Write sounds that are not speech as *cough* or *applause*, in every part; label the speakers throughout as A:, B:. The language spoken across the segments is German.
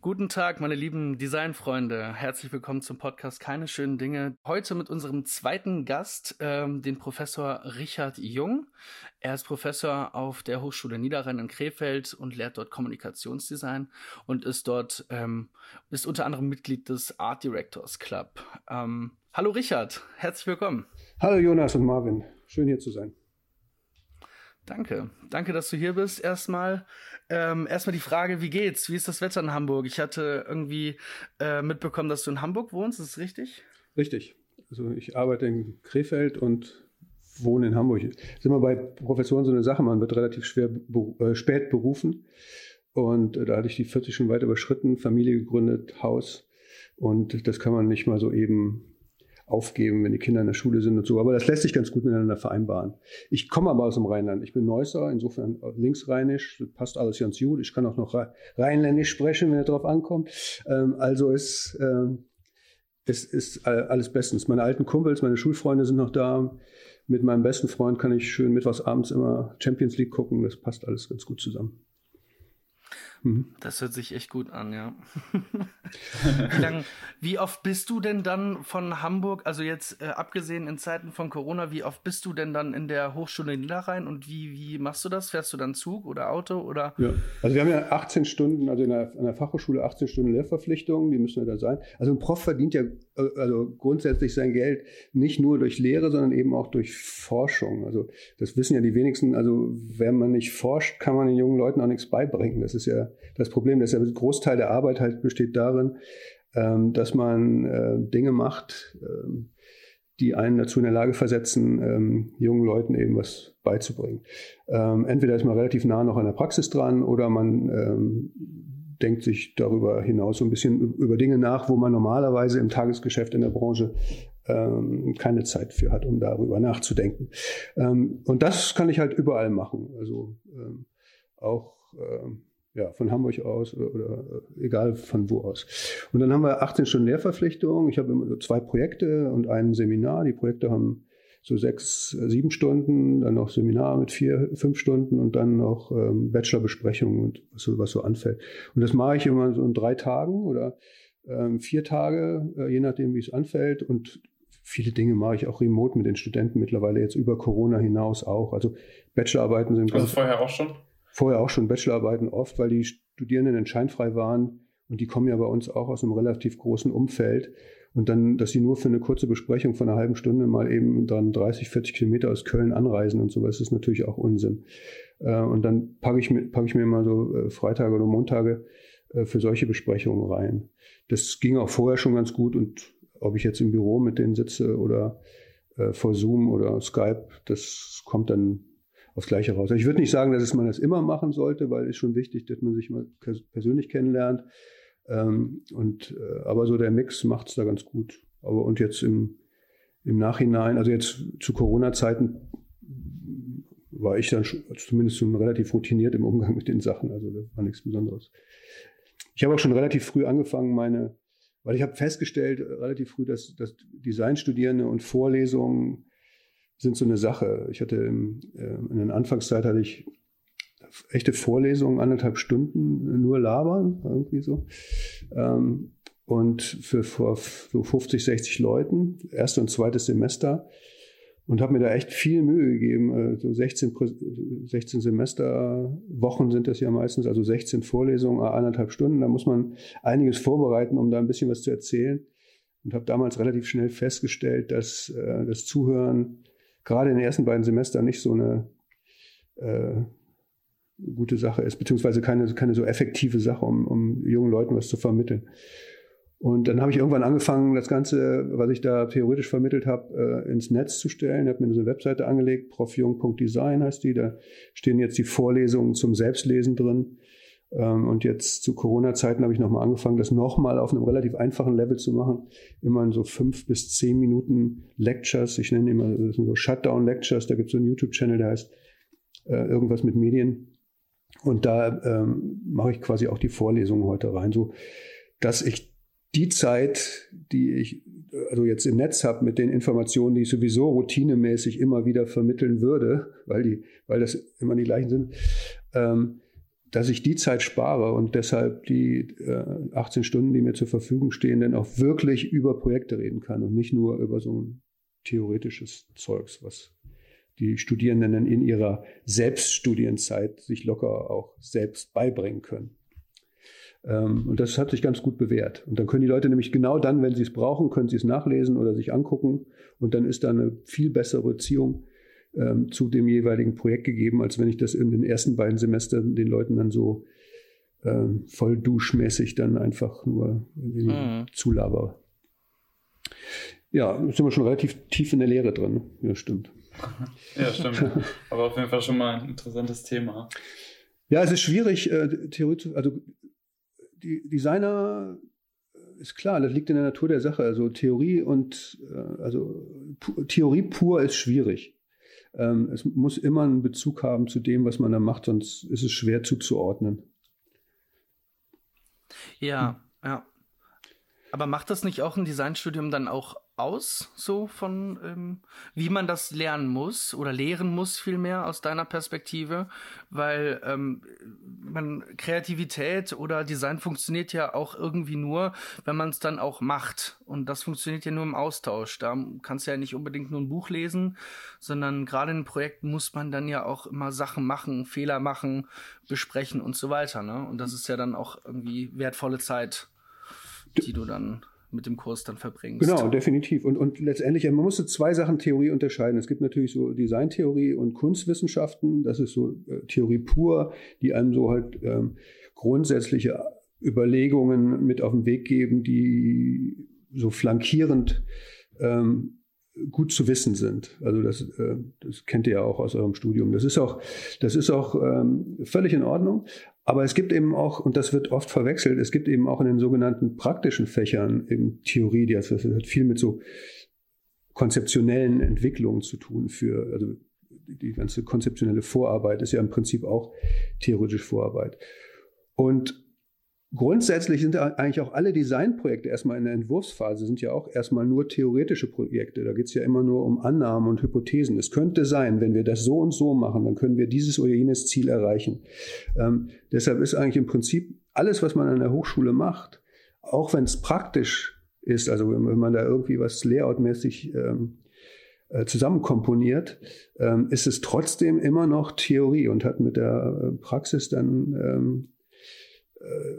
A: Guten Tag, meine lieben Designfreunde. Herzlich willkommen zum Podcast Keine schönen Dinge. Heute mit unserem zweiten Gast, ähm, den Professor Richard Jung. Er ist Professor auf der Hochschule Niederrhein in Krefeld und lehrt dort Kommunikationsdesign und ist dort ähm, ist unter anderem Mitglied des Art Directors Club. Ähm, hallo Richard, herzlich willkommen.
B: Hallo Jonas und Marvin, schön hier zu sein.
A: Danke. Danke, dass du hier bist. Erstmal, ähm, erstmal die Frage, wie geht's? Wie ist das Wetter in Hamburg? Ich hatte irgendwie äh, mitbekommen, dass du in Hamburg wohnst. Ist das richtig?
B: Richtig. Also ich arbeite in Krefeld und wohne in Hamburg. Das ist immer bei Professoren so eine Sache. Man wird relativ schwer äh, spät berufen. Und äh, da hatte ich die 40 schon weit überschritten, Familie gegründet, Haus. Und das kann man nicht mal so eben aufgeben, wenn die Kinder in der Schule sind und so. Aber das lässt sich ganz gut miteinander vereinbaren. Ich komme aber aus dem Rheinland. Ich bin Neusser, insofern linksrheinisch, passt alles ganz gut. Ich kann auch noch rheinländisch sprechen, wenn es darauf ankommt. Ähm, also ist, ähm, es ist alles bestens. Meine alten Kumpels, meine Schulfreunde sind noch da. Mit meinem besten Freund kann ich schön mittwochs abends immer Champions League gucken. Das passt alles ganz gut zusammen.
A: Mhm. Das hört sich echt gut an, ja. *laughs* wie, lang, wie oft bist du denn dann von Hamburg, also jetzt äh, abgesehen in Zeiten von Corona, wie oft bist du denn dann in der Hochschule Niederrhein und wie, wie machst du das? Fährst du dann Zug oder Auto oder?
B: Ja, also wir haben ja 18 Stunden, also in der, an der Fachhochschule 18 Stunden Lehrverpflichtungen, die müssen ja da sein. Also ein Prof verdient ja also grundsätzlich sein Geld nicht nur durch Lehre, sondern eben auch durch Forschung. Also das wissen ja die wenigsten. Also wenn man nicht forscht, kann man den jungen Leuten auch nichts beibringen. Das ist ja das Problem. dass der Großteil der Arbeit halt besteht darin, ähm, dass man äh, Dinge macht, ähm, die einen dazu in der Lage versetzen, ähm, jungen Leuten eben was beizubringen. Entweder ist man relativ nah noch an der Praxis dran oder man denkt sich darüber hinaus so ein bisschen über Dinge nach, wo man normalerweise im Tagesgeschäft in der Branche ähm, keine Zeit für hat, um darüber nachzudenken. Ähm, und das kann ich halt überall machen. Also ähm, auch ja, von Hamburg aus oder, oder, äh, egal von wo aus. Und dann haben wir 18 Stunden Lehrverpflichtung. Ich habe immer zwei Projekte und ein Seminar. Die Projekte haben so sechs, sieben Stunden, dann noch Seminar mit vier, fünf Stunden und dann noch ähm, Bachelorbesprechungen und was so, was so anfällt. Und das mache ich immer so in drei Tagen oder ähm, vier Tage, äh, je nachdem, wie es anfällt. Und viele Dinge mache ich auch remote mit den Studenten mittlerweile jetzt über Corona hinaus auch. Also Bachelorarbeiten sind.
C: Also vorher auch schon?
B: vorher auch schon Bachelorarbeiten oft, weil die Studierenden entscheidfrei waren und die kommen ja bei uns auch aus einem relativ großen Umfeld. Und dann, dass sie nur für eine kurze Besprechung von einer halben Stunde mal eben dann 30, 40 Kilometer aus Köln anreisen und sowas, ist natürlich auch Unsinn. Äh, und dann packe ich, mir, packe ich mir mal so äh, Freitage oder Montage äh, für solche Besprechungen rein. Das ging auch vorher schon ganz gut und ob ich jetzt im Büro mit denen sitze oder vor Zoom oder Skype, das kommt dann aufs Gleiche raus. Ich würde nicht sagen, dass man das immer machen sollte, weil es schon wichtig, dass man sich mal persönlich kennenlernt. Ähm, und, äh, aber so der Mix macht es da ganz gut. Aber und jetzt im, im Nachhinein, also jetzt zu Corona-Zeiten war ich dann also zumindest schon relativ routiniert im Umgang mit den Sachen. Also das war nichts Besonderes. Ich habe auch schon relativ früh angefangen, meine, weil ich habe festgestellt, relativ früh, dass, dass Designstudierende und Vorlesungen sind so eine Sache. Ich hatte im, äh, in der Anfangszeit hatte ich echte Vorlesungen, anderthalb Stunden nur labern, irgendwie so. Ähm, und für vor so 50, 60 Leuten, erste und zweites Semester. Und habe mir da echt viel Mühe gegeben. Äh, so 16, 16 Semesterwochen sind das ja meistens, also 16 Vorlesungen, anderthalb Stunden. Da muss man einiges vorbereiten, um da ein bisschen was zu erzählen. Und habe damals relativ schnell festgestellt, dass äh, das Zuhören gerade in den ersten beiden Semestern nicht so eine äh, gute Sache ist, beziehungsweise keine, keine so effektive Sache, um, um jungen Leuten was zu vermitteln. Und dann habe ich irgendwann angefangen, das Ganze, was ich da theoretisch vermittelt habe, äh, ins Netz zu stellen. Ich habe mir eine Webseite angelegt, profjung.design heißt die. Da stehen jetzt die Vorlesungen zum Selbstlesen drin. Ähm, und jetzt zu Corona-Zeiten habe ich nochmal angefangen, das nochmal auf einem relativ einfachen Level zu machen. Immer in so fünf bis zehn Minuten Lectures. Ich nenne immer, das sind so Shutdown-Lectures. Da gibt es so einen YouTube-Channel, der heißt äh, irgendwas mit Medien. Und da ähm, mache ich quasi auch die Vorlesungen heute rein, so dass ich die Zeit, die ich also jetzt im Netz habe mit den Informationen, die ich sowieso routinemäßig immer wieder vermitteln würde, weil die, weil das immer die gleichen sind, ähm, dass ich die Zeit spare und deshalb die äh, 18 Stunden, die mir zur Verfügung stehen, dann auch wirklich über Projekte reden kann und nicht nur über so ein theoretisches Zeugs, was die Studierenden in ihrer Selbststudienzeit sich locker auch selbst beibringen können. Ähm, und das hat sich ganz gut bewährt. Und dann können die Leute nämlich genau dann, wenn sie es brauchen, können sie es nachlesen oder sich angucken. Und dann ist da eine viel bessere Beziehung ähm, zu dem jeweiligen Projekt gegeben, als wenn ich das in den ersten beiden Semestern den Leuten dann so ähm, voll duschmäßig dann einfach nur mhm. zulabere. Ja, sind wir schon relativ tief in der Lehre drin. Ja, stimmt.
C: Ja, stimmt. Aber auf jeden Fall schon mal ein interessantes Thema.
B: Ja, es ist schwierig, äh, Theorie zu, also die Designer äh, ist klar, das liegt in der Natur der Sache. Also Theorie und äh, also Theorie pur ist schwierig. Ähm, es muss immer einen Bezug haben zu dem, was man da macht, sonst ist es schwer zuzuordnen.
A: Ja, hm. ja. Aber macht das nicht auch ein Designstudium dann auch aus, so von ähm, wie man das lernen muss oder lehren muss vielmehr aus deiner Perspektive, weil ähm, man Kreativität oder Design funktioniert ja auch irgendwie nur, wenn man es dann auch macht und das funktioniert ja nur im Austausch. Da kannst du ja nicht unbedingt nur ein Buch lesen, sondern gerade in Projekten muss man dann ja auch immer Sachen machen, Fehler machen, besprechen und so weiter. Ne? Und das ist ja dann auch irgendwie wertvolle Zeit, die du dann mit dem Kurs dann verbringst.
B: Genau, definitiv. Und, und letztendlich, man muss so zwei Sachen Theorie unterscheiden. Es gibt natürlich so Designtheorie und Kunstwissenschaften. Das ist so äh, Theorie pur, die einem so halt ähm, grundsätzliche Überlegungen mit auf den Weg geben, die so flankierend ähm, gut zu wissen sind. Also das, äh, das kennt ihr ja auch aus eurem Studium. Das ist auch, das ist auch ähm, völlig in Ordnung. Aber es gibt eben auch, und das wird oft verwechselt, es gibt eben auch in den sogenannten praktischen Fächern eben Theorie, die hat, hat viel mit so konzeptionellen Entwicklungen zu tun für, also die ganze konzeptionelle Vorarbeit ist ja im Prinzip auch theoretische Vorarbeit. Und Grundsätzlich sind eigentlich auch alle Designprojekte erstmal in der Entwurfsphase, sind ja auch erstmal nur theoretische Projekte. Da geht es ja immer nur um Annahmen und Hypothesen. Es könnte sein, wenn wir das so und so machen, dann können wir dieses oder jenes Ziel erreichen. Ähm, deshalb ist eigentlich im Prinzip alles, was man an der Hochschule macht, auch wenn es praktisch ist, also wenn, man da irgendwie was layoutmäßig ähm, äh, zusammenkomponiert, ähm, ist es trotzdem immer noch Theorie und hat mit der äh, Praxis dann ähm, äh,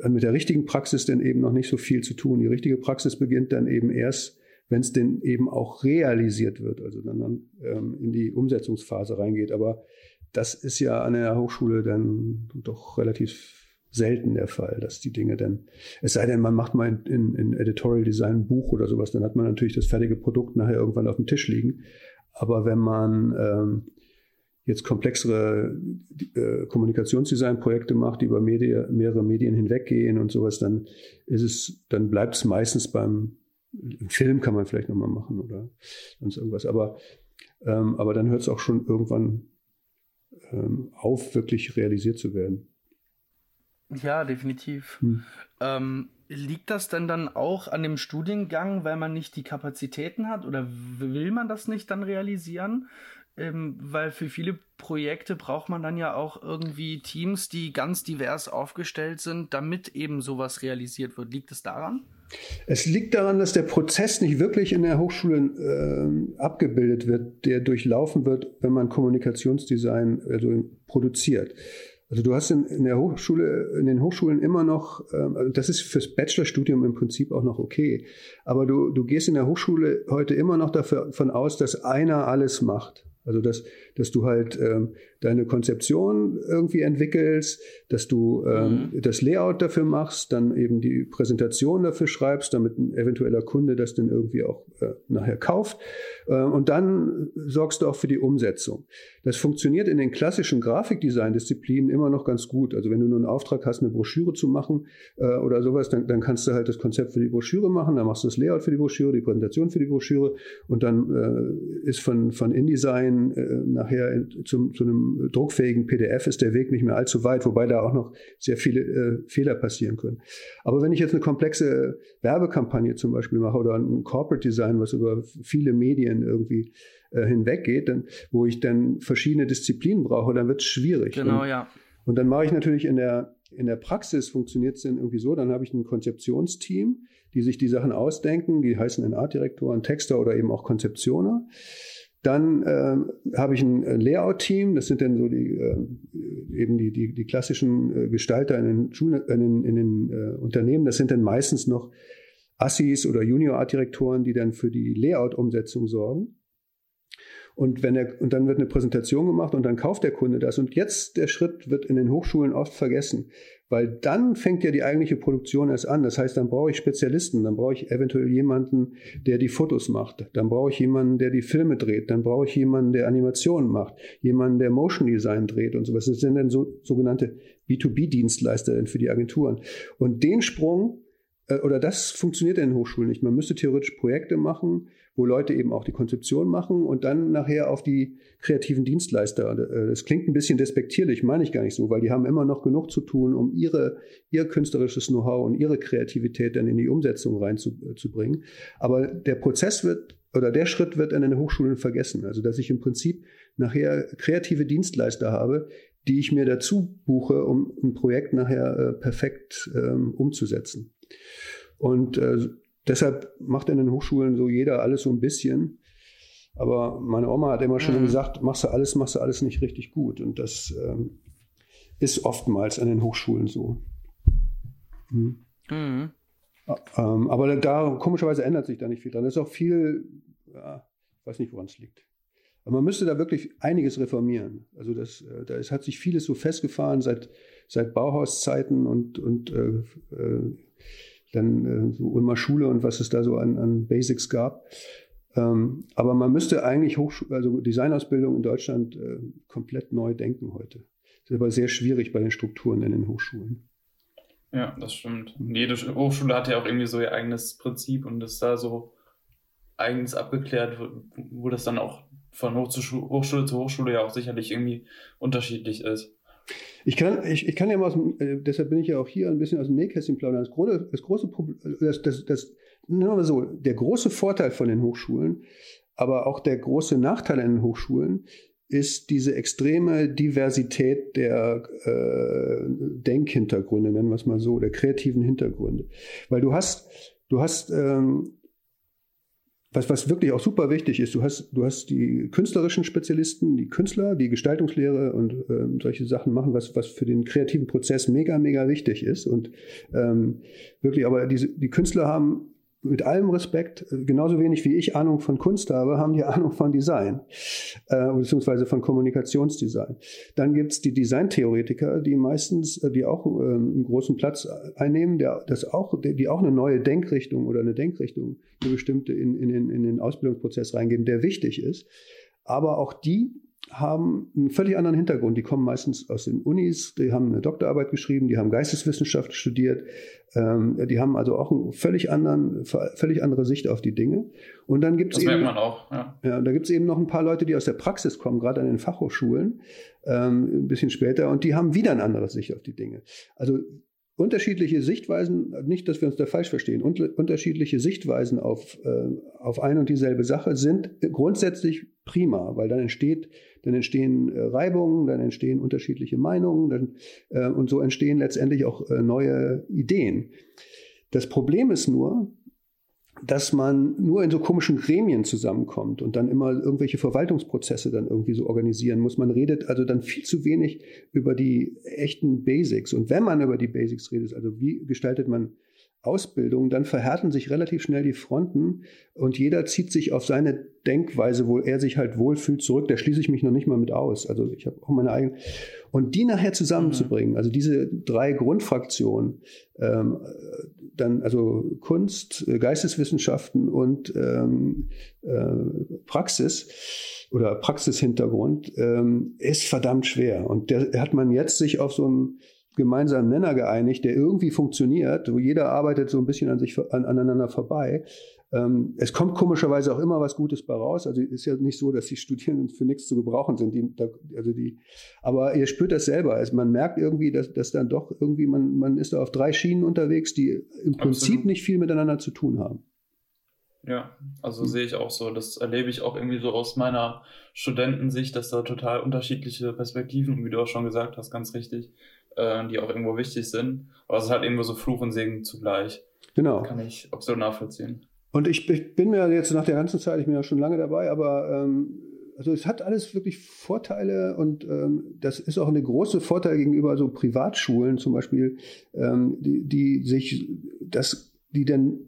B: mit der richtigen Praxis denn eben noch nicht so viel zu tun. Die richtige Praxis beginnt dann eben erst, wenn es denn eben auch realisiert wird, also dann, dann ähm, in die Umsetzungsphase reingeht. Aber das ist ja an der Hochschule dann doch relativ selten der Fall, dass die Dinge dann, es sei denn, man macht mal in, in, in Editorial Design ein Buch oder sowas, dann hat man natürlich das fertige Produkt nachher irgendwann auf dem Tisch liegen. Aber wenn man ähm, jetzt komplexere äh, Kommunikationsdesign-Projekte macht, die über Media, mehrere Medien hinweggehen und sowas, dann ist es, dann bleibt es meistens beim Film kann man vielleicht nochmal machen oder sonst irgendwas. Aber, ähm, aber dann hört es auch schon irgendwann ähm, auf, wirklich realisiert zu werden.
A: Ja, definitiv. Hm. Ähm, liegt das denn dann auch an dem Studiengang, weil man nicht die Kapazitäten hat oder will man das nicht dann realisieren? Ähm, weil für viele Projekte braucht man dann ja auch irgendwie Teams, die ganz divers aufgestellt sind, damit eben sowas realisiert wird. Liegt es daran?
B: Es liegt daran, dass der Prozess nicht wirklich in der Hochschule äh, abgebildet wird, der durchlaufen wird, wenn man Kommunikationsdesign also produziert. Also du hast in, in, der Hochschule, in den Hochschulen immer noch, also das ist fürs Bachelorstudium im Prinzip auch noch okay, aber du, du gehst in der Hochschule heute immer noch davon aus, dass einer alles macht. Also dass, dass du halt ähm, deine Konzeption irgendwie entwickelst, dass du ähm, mhm. das Layout dafür machst, dann eben die Präsentation dafür schreibst, damit ein eventueller Kunde das dann irgendwie auch äh, nachher kauft. Äh, und dann sorgst du auch für die Umsetzung. Das funktioniert in den klassischen Grafikdesign-Disziplinen immer noch ganz gut. Also wenn du nur einen Auftrag hast, eine Broschüre zu machen äh, oder sowas, dann, dann kannst du halt das Konzept für die Broschüre machen, dann machst du das Layout für die Broschüre, die Präsentation für die Broschüre und dann äh, ist von, von InDesign äh, nachher in, zum, zu einem druckfähigen PDF ist der Weg nicht mehr allzu weit, wobei da auch noch sehr viele äh, Fehler passieren können. Aber wenn ich jetzt eine komplexe Werbekampagne zum Beispiel mache oder ein Corporate Design, was über viele Medien irgendwie äh, hinweggeht, dann, wo ich dann verschiedene Disziplinen brauche, dann wird es schwierig.
A: Genau, und, ja.
B: Und dann mache ich natürlich in der, in der Praxis funktioniert es dann irgendwie so, dann habe ich ein Konzeptionsteam, die sich die Sachen ausdenken, die heißen dann Artdirektoren, Texter oder eben auch Konzeptioner. Dann äh, habe ich ein Layout-Team, das sind dann so die äh, eben die, die, die klassischen äh, Gestalter in den, Schulen, in den, in den äh, Unternehmen. Das sind dann meistens noch Assis oder Junior-Art-Direktoren, die dann für die Layout-Umsetzung sorgen. Und, wenn er, und dann wird eine Präsentation gemacht und dann kauft der Kunde das. Und jetzt der Schritt wird in den Hochschulen oft vergessen, weil dann fängt ja die eigentliche Produktion erst an. Das heißt, dann brauche ich Spezialisten, dann brauche ich eventuell jemanden, der die Fotos macht, dann brauche ich jemanden, der die Filme dreht, dann brauche ich jemanden, der Animationen macht, jemanden, der Motion Design dreht und sowas. Das sind dann so, sogenannte B2B-Dienstleister für die Agenturen. Und den Sprung äh, oder das funktioniert in den Hochschulen nicht. Man müsste theoretisch Projekte machen, wo Leute eben auch die Konzeption machen und dann nachher auf die kreativen Dienstleister. Äh, das klingt ein bisschen despektierlich, meine ich gar nicht so, weil die haben immer noch genug zu tun, um ihre, ihr künstlerisches Know-how und ihre Kreativität dann in die Umsetzung reinzubringen. Aber der Prozess wird oder der Schritt wird an den Hochschulen vergessen. Also, dass ich im Prinzip nachher kreative Dienstleister habe, die ich mir dazu buche, um ein Projekt nachher äh, perfekt ähm, umzusetzen. Und äh, Deshalb macht in den Hochschulen so jeder alles so ein bisschen. Aber meine Oma hat immer schon mhm. gesagt, machst du alles, machst du alles nicht richtig gut. Und das ähm, ist oftmals an den Hochschulen so. Hm. Mhm. Ähm, aber da komischerweise ändert sich da nicht viel dran. Das ist auch viel, ja, ich weiß nicht, woran es liegt. Aber man müsste da wirklich einiges reformieren. Also das, äh, da ist, hat sich vieles so festgefahren seit, seit Bauhauszeiten und, und äh, äh, dann äh, so Ulmer Schule und was es da so an, an Basics gab. Ähm, aber man müsste eigentlich Hochschule, also Designausbildung in Deutschland äh, komplett neu denken heute. Das ist aber sehr schwierig bei den Strukturen in den Hochschulen.
C: Ja, das stimmt. Jede Hochschule hat ja auch irgendwie so ihr eigenes Prinzip und ist da so eigens abgeklärt, wo das dann auch von Hochschule zu Hochschule ja auch sicherlich irgendwie unterschiedlich ist.
B: Ich kann, ich, ich kann ja mal, aus dem, äh, deshalb bin ich ja auch hier ein bisschen aus dem Nähkästchen plaudern. Das große, das große Problem, das, das, das, nehmen wir so, der große Vorteil von den Hochschulen, aber auch der große Nachteil an den Hochschulen ist diese extreme Diversität der äh, Denkhintergründe, nennen wir es mal so, der kreativen Hintergründe. Weil du hast, du hast ähm, was, was wirklich auch super wichtig ist, du hast, du hast die künstlerischen Spezialisten, die Künstler, die Gestaltungslehre und ähm, solche Sachen machen, was, was für den kreativen Prozess mega, mega wichtig ist. Und ähm, wirklich, aber diese, die Künstler haben mit allem Respekt, äh, genauso wenig wie ich Ahnung von Kunst habe, haben die Ahnung von Design, äh, beziehungsweise von Kommunikationsdesign. Dann gibt's die Designtheoretiker, die meistens, äh, die auch äh, einen großen Platz einnehmen, der, das auch, die auch eine neue Denkrichtung oder eine Denkrichtung, eine bestimmte in, in, den, in den Ausbildungsprozess reingeben, der wichtig ist. Aber auch die haben einen völlig anderen Hintergrund. Die kommen meistens aus den Unis, die haben eine Doktorarbeit geschrieben, die haben Geisteswissenschaft studiert, ähm, die haben also auch eine völlig, anderen, völlig andere Sicht auf die Dinge. Und dann gibt es eben,
C: auch, ja.
B: ja da gibt es eben noch ein paar Leute, die aus der Praxis kommen, gerade an den Fachhochschulen, ähm, ein bisschen später, und die haben wieder eine andere Sicht auf die Dinge. Also unterschiedliche Sichtweisen, nicht, dass wir uns da falsch verstehen, unterschiedliche Sichtweisen auf, äh, auf ein und dieselbe Sache sind grundsätzlich prima, weil dann entsteht, dann entstehen äh, Reibungen, dann entstehen unterschiedliche Meinungen dann, äh, und so entstehen letztendlich auch äh, neue Ideen. Das Problem ist nur, dass man nur in so komischen Gremien zusammenkommt und dann immer irgendwelche Verwaltungsprozesse dann irgendwie so organisieren muss. Man redet also dann viel zu wenig über die echten Basics. Und wenn man über die Basics redet, also wie gestaltet man Ausbildung, dann verhärten sich relativ schnell die Fronten und jeder zieht sich auf seine Denkweise, wo er sich halt wohlfühlt, zurück. Da schließe ich mich noch nicht mal mit aus. Also ich habe auch meine eigene. Und die nachher zusammenzubringen, mhm. also diese drei Grundfraktionen, ähm, dann also Kunst, äh, Geisteswissenschaften und ähm, äh, Praxis oder Praxishintergrund, ähm, ist verdammt schwer. Und der hat man jetzt sich auf so ein gemeinsamen Nenner geeinigt, der irgendwie funktioniert, wo jeder arbeitet so ein bisschen an sich an, aneinander vorbei. Ähm, es kommt komischerweise auch immer was Gutes bei raus. Also ist ja nicht so, dass die Studierenden für nichts zu gebrauchen sind. Die, also die, aber ihr spürt das selber. Also man merkt irgendwie, dass, dass dann doch irgendwie man, man ist da auf drei Schienen unterwegs, die im Prinzip Absolut. nicht viel miteinander zu tun haben.
C: Ja, also mhm. sehe ich auch so. Das erlebe ich auch irgendwie so aus meiner Studentensicht, dass da total unterschiedliche Perspektiven, wie du auch schon gesagt hast, ganz richtig, äh, die auch irgendwo wichtig sind. Aber es ist halt irgendwo so Fluch und Segen zugleich.
B: Genau.
C: Kann ich absolut nachvollziehen.
B: Und ich, ich, bin mir jetzt nach der ganzen Zeit, ich bin ja schon lange dabei, aber ähm, also es hat alles wirklich Vorteile und ähm, das ist auch eine große Vorteil gegenüber so Privatschulen zum Beispiel, ähm, die, die sich das, die dann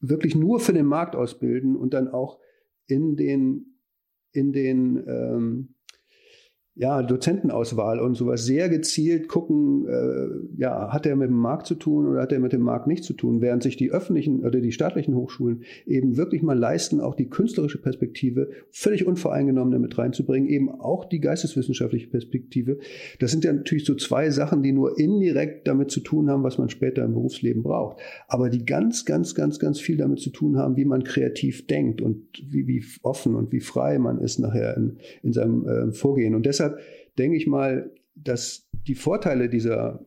B: wirklich nur für den Markt ausbilden und dann auch in den in den ähm, ja, Dozentenauswahl und sowas sehr gezielt gucken, äh, ja, hat er mit dem Markt zu tun oder hat er mit dem Markt nicht zu tun, während sich die öffentlichen oder die staatlichen Hochschulen eben wirklich mal leisten, auch die künstlerische Perspektive völlig unvoreingenommen damit reinzubringen, eben auch die geisteswissenschaftliche Perspektive. Das sind ja natürlich so zwei Sachen, die nur indirekt damit zu tun haben, was man später im Berufsleben braucht, aber die ganz, ganz, ganz, ganz viel damit zu tun haben, wie man kreativ denkt und wie, wie offen und wie frei man ist nachher in, in seinem äh, Vorgehen. Und deshalb deshalb denke ich mal, dass die Vorteile dieser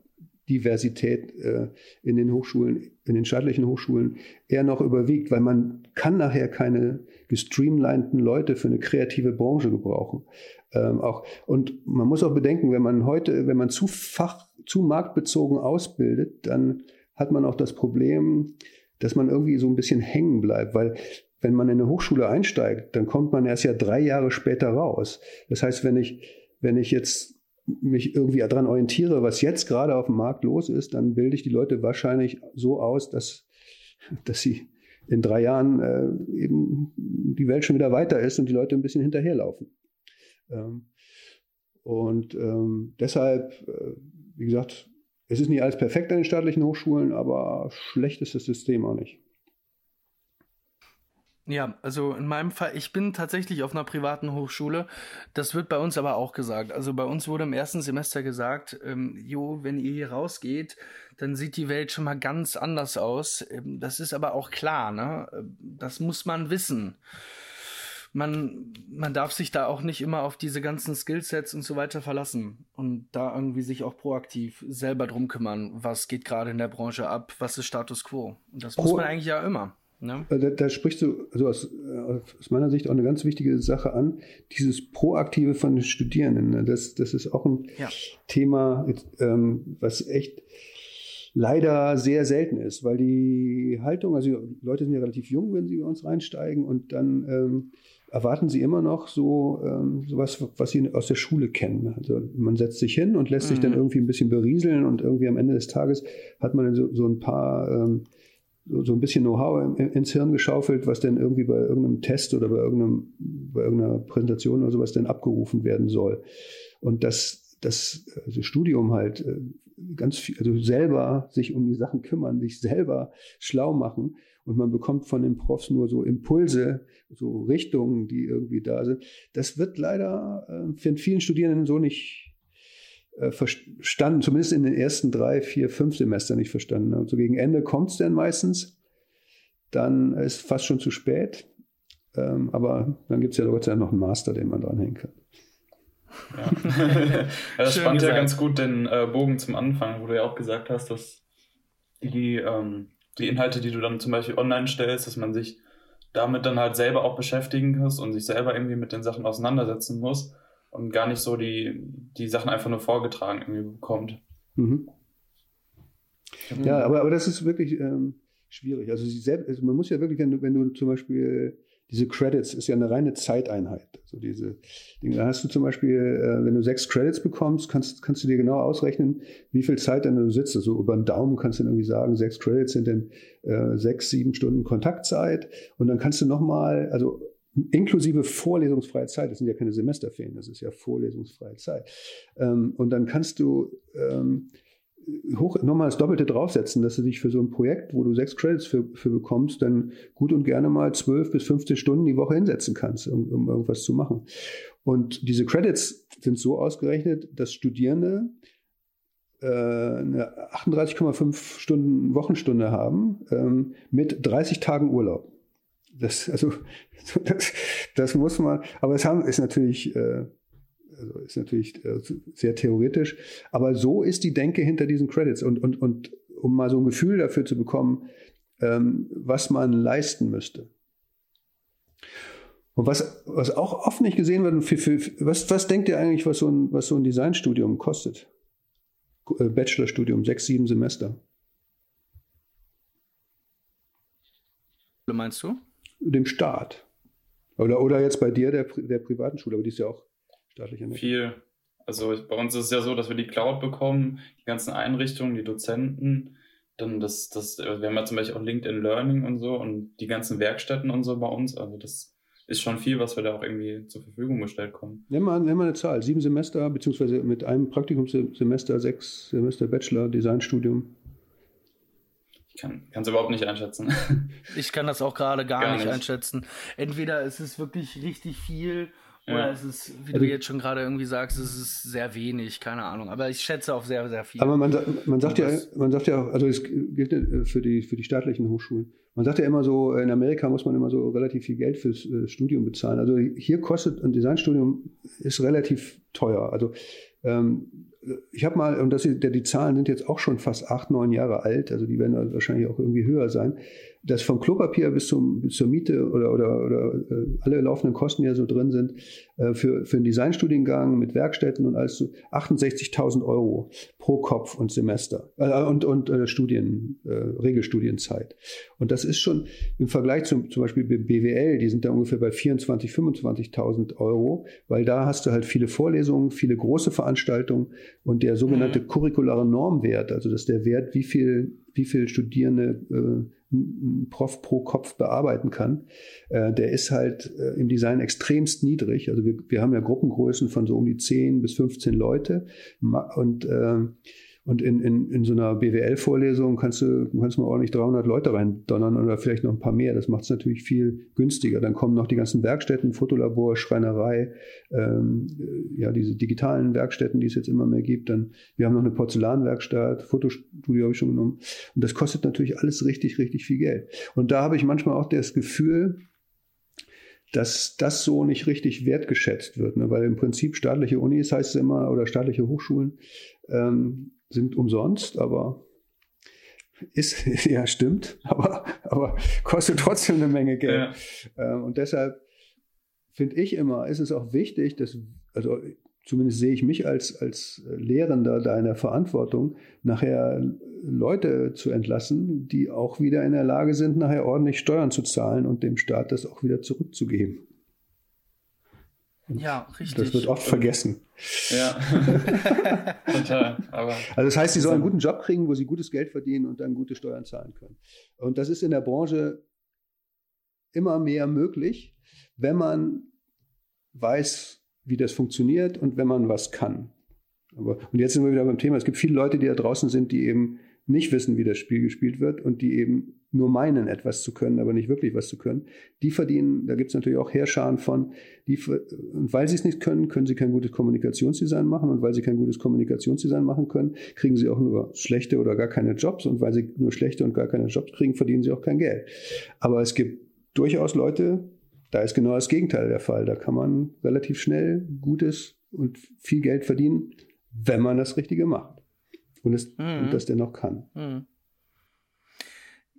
B: Diversität äh, in den Hochschulen, in den staatlichen Hochschulen eher noch überwiegt, weil man kann nachher keine gestreamlinten Leute für eine kreative Branche gebrauchen. Ähm, auch, und man muss auch bedenken, wenn man heute, wenn man zu fach, zu marktbezogen ausbildet, dann hat man auch das Problem, dass man irgendwie so ein bisschen hängen bleibt, weil wenn man in eine Hochschule einsteigt, dann kommt man erst ja drei Jahre später raus. Das heißt, wenn ich wenn ich jetzt mich irgendwie daran orientiere, was jetzt gerade auf dem Markt los ist, dann bilde ich die Leute wahrscheinlich so aus, dass, dass sie in drei Jahren äh, eben die Welt schon wieder weiter ist und die Leute ein bisschen hinterherlaufen. Ähm, und ähm, deshalb, äh, wie gesagt, es ist nicht alles perfekt an den staatlichen Hochschulen, aber schlecht ist das System auch nicht.
A: Ja, also in meinem Fall, ich bin tatsächlich auf einer privaten Hochschule. Das wird bei uns aber auch gesagt. Also bei uns wurde im ersten Semester gesagt, ähm, jo, wenn ihr hier rausgeht, dann sieht die Welt schon mal ganz anders aus. Ähm, das ist aber auch klar, ne? Ähm, das muss man wissen. Man, man darf sich da auch nicht immer auf diese ganzen Skillsets und so weiter verlassen und da irgendwie sich auch proaktiv selber drum kümmern, was geht gerade in der Branche ab, was ist Status quo. Und das Pro muss man eigentlich ja immer.
B: Ne? Da, da, sprichst du also aus, aus, meiner Sicht auch eine ganz wichtige Sache an, dieses Proaktive von den Studierenden. Ne? Das, das ist auch ein ja. Thema, ähm, was echt leider sehr selten ist, weil die Haltung, also Leute sind ja relativ jung, wenn sie bei uns reinsteigen und dann ähm, erwarten sie immer noch so ähm, sowas, was sie aus der Schule kennen. Also man setzt sich hin und lässt mhm. sich dann mhm. irgendwie ein bisschen berieseln und irgendwie am Ende des Tages hat man dann so, so ein paar ähm, so, so ein bisschen Know-how ins Hirn geschaufelt, was denn irgendwie bei irgendeinem Test oder bei, irgendeinem, bei irgendeiner Präsentation oder sowas denn abgerufen werden soll. Und das, das also Studium halt äh, ganz viel, also selber sich um die Sachen kümmern, sich selber schlau machen und man bekommt von den Profs nur so Impulse, so Richtungen, die irgendwie da sind. Das wird leider äh, für vielen Studierenden so nicht verstanden, zumindest in den ersten drei, vier, fünf Semestern nicht verstanden. Also gegen Ende kommt es dann meistens, dann ist fast schon zu spät. Ähm, aber dann gibt es ja Gott sei Dank noch einen Master, den man dranhängen kann.
C: Ja. *laughs* das Schön spannt gesagt. ja ganz gut den äh, Bogen zum Anfang, wo du ja auch gesagt hast, dass die, ähm, die Inhalte, die du dann zum Beispiel online stellst, dass man sich damit dann halt selber auch beschäftigen muss und sich selber irgendwie mit den Sachen auseinandersetzen muss und gar nicht so die, die Sachen einfach nur vorgetragen irgendwie bekommt. Mhm.
B: Ja, aber, aber das ist wirklich ähm, schwierig. Also, selbst, also, man muss ja wirklich, wenn du, wenn du zum Beispiel diese Credits ist ja eine reine Zeiteinheit. Also diese Dinge. Da hast du zum Beispiel, äh, wenn du sechs Credits bekommst, kannst, kannst du dir genau ausrechnen, wie viel Zeit dann du sitzt. Also über den Daumen kannst du dann irgendwie sagen, sechs Credits sind dann äh, sechs, sieben Stunden Kontaktzeit. Und dann kannst du nochmal, also inklusive vorlesungsfreie Zeit, das sind ja keine Semesterferien, das ist ja vorlesungsfreie Zeit. Ähm, und dann kannst du ähm, hoch, nochmal das Doppelte draufsetzen, dass du dich für so ein Projekt, wo du sechs Credits für, für bekommst, dann gut und gerne mal zwölf bis 15 Stunden die Woche hinsetzen kannst, um, um irgendwas zu machen. Und diese Credits sind so ausgerechnet, dass Studierende äh, eine 38,5 Stunden Wochenstunde haben ähm, mit 30 Tagen Urlaub. Das, also, *laughs* das, das muss man, aber es haben, ist natürlich, äh, also ist natürlich äh, sehr theoretisch, aber so ist die Denke hinter diesen Credits und, und, und um mal so ein Gefühl dafür zu bekommen, ähm, was man leisten müsste. Und was, was auch oft nicht gesehen wird, für, für, was, was denkt ihr eigentlich, was so ein, was so ein Designstudium kostet? Äh, Bachelorstudium, sechs, sieben Semester.
A: Meinst du?
B: Dem Staat. Oder, oder jetzt bei dir der, der privaten Schule, aber die ist ja auch staatlich
C: anerkannt. Viel. Also bei uns ist es ja so, dass wir die Cloud bekommen, die ganzen Einrichtungen, die Dozenten, dann das, das, wir haben ja zum Beispiel auch LinkedIn Learning und so und die ganzen Werkstätten und so bei uns. Also das ist schon viel, was wir da auch irgendwie zur Verfügung gestellt kommen.
B: Nimm mal, nimm mal eine Zahl. Sieben Semester, beziehungsweise mit einem Praktikumssemester, sechs Semester Bachelor, Designstudium.
C: Ich kann es überhaupt nicht einschätzen. *laughs*
A: Ich kann das auch gerade gar, gar nicht, nicht, einschätzen. Entweder ist es wirklich richtig viel oder ja. es ist, wie also, du jetzt schon gerade irgendwie sagst, es ist sehr wenig, keine Ahnung. Aber ich schätze auf sehr, sehr viel.
B: Aber man, man sagt ja, man sagt ja auch, also es gilt äh, für die, für die staatlichen Hochschulen. Man sagt ja immer so, in Amerika muss man immer so relativ viel Geld fürs äh, Studium bezahlen. Also hier kostet ein Designstudium ist relativ teuer. Also ähm, ich habe mal, und das, die Zahlen sind jetzt auch schon fast acht, neun Jahre alt, also die werden wahrscheinlich auch irgendwie höher sein dass vom Klopapier bis, zum, bis zur Miete oder, oder, oder äh, alle laufenden Kosten, die ja so drin sind, äh, für, für einen Designstudiengang mit Werkstätten und alles so 68.000 Euro pro Kopf und Semester äh, und, und äh, Studien, äh, Regelstudienzeit. Und das ist schon im Vergleich zum, zum Beispiel BWL, die sind da ungefähr bei 24.000, 25.000 Euro, weil da hast du halt viele Vorlesungen, viele große Veranstaltungen und der sogenannte mhm. curriculare Normwert, also das ist der Wert, wie viel, wie viel Studierende äh, ein Prof pro Kopf bearbeiten kann, äh, der ist halt äh, im Design extremst niedrig. Also wir, wir haben ja Gruppengrößen von so um die 10 bis 15 Leute und äh, und in, in, in so einer BWL-Vorlesung kannst du, kannst mal ordentlich 300 Leute reindonnern oder vielleicht noch ein paar mehr. Das macht es natürlich viel günstiger. Dann kommen noch die ganzen Werkstätten, Fotolabor, Schreinerei, ähm, ja, diese digitalen Werkstätten, die es jetzt immer mehr gibt. Dann, wir haben noch eine Porzellanwerkstatt, Fotostudio habe ich schon genommen. Und das kostet natürlich alles richtig, richtig viel Geld. Und da habe ich manchmal auch das Gefühl, dass das so nicht richtig wertgeschätzt wird. Ne? Weil im Prinzip staatliche Unis heißt es immer oder staatliche Hochschulen, ähm, sind umsonst, aber ist, *laughs* ja, stimmt, aber, aber kostet trotzdem eine Menge Geld. Ja. Ähm, und deshalb finde ich immer, ist es auch wichtig, dass, also zumindest sehe ich mich als, als Lehrender da in der Verantwortung, nachher Leute zu entlassen, die auch wieder in der Lage sind, nachher ordentlich Steuern zu zahlen und dem Staat das auch wieder zurückzugeben.
A: Ja, richtig.
B: Das wird oft vergessen.
C: Ja, *laughs* total. Aber
B: also das heißt, sie sollen einen guten Job kriegen, wo sie gutes Geld verdienen und dann gute Steuern zahlen können. Und das ist in der Branche immer mehr möglich, wenn man weiß, wie das funktioniert und wenn man was kann. Aber, und jetzt sind wir wieder beim Thema. Es gibt viele Leute, die da draußen sind, die eben nicht wissen, wie das Spiel gespielt wird und die eben nur meinen, etwas zu können, aber nicht wirklich was zu können, die verdienen, da gibt es natürlich auch Heerscharen von, die, und weil sie es nicht können, können sie kein gutes Kommunikationsdesign machen und weil sie kein gutes Kommunikationsdesign machen können, kriegen sie auch nur schlechte oder gar keine Jobs und weil sie nur schlechte und gar keine Jobs kriegen, verdienen sie auch kein Geld. Aber es gibt durchaus Leute, da ist genau das Gegenteil der Fall. Da kann man relativ schnell gutes und viel Geld verdienen, wenn man das Richtige macht und, es, mhm. und das dennoch kann. Mhm.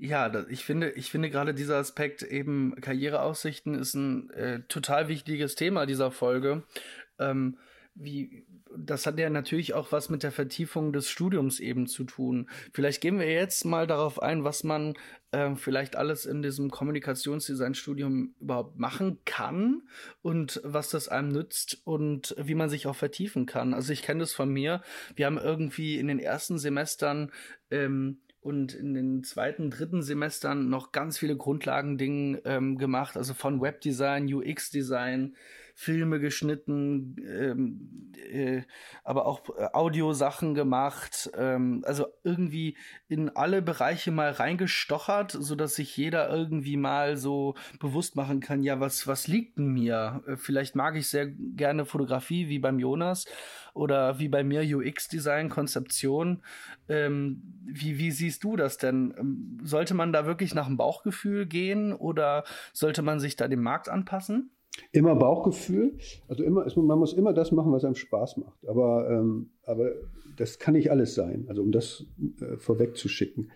A: Ja, ich finde, ich finde gerade dieser Aspekt eben Karriereaussichten ist ein äh, total wichtiges Thema dieser Folge. Ähm, wie, das hat ja natürlich auch was mit der Vertiefung des Studiums eben zu tun. Vielleicht gehen wir jetzt mal darauf ein, was man äh, vielleicht alles in diesem Kommunikationsdesign-Studium überhaupt machen kann und was das einem nützt und wie man sich auch vertiefen kann. Also ich kenne das von mir. Wir haben irgendwie in den ersten Semestern ähm, und in den zweiten, dritten Semestern noch ganz viele Grundlagendinge ähm, gemacht, also von Webdesign, UX-Design, Filme geschnitten, ähm, äh, aber auch äh, Audiosachen gemacht, ähm, also irgendwie in alle Bereiche mal reingestochert, so dass sich jeder irgendwie mal so bewusst machen kann, ja, was, was liegt denn mir? Äh, vielleicht mag ich sehr gerne Fotografie, wie beim Jonas, oder wie bei mir UX-Design, Konzeption. Ähm, wie, wie siehst du das denn? Ähm, sollte man da wirklich nach dem Bauchgefühl gehen oder sollte man sich da dem Markt anpassen?
B: Immer Bauchgefühl. Also immer, man muss immer das machen, was einem Spaß macht. Aber, ähm, aber das kann nicht alles sein. Also um das äh, vorwegzuschicken.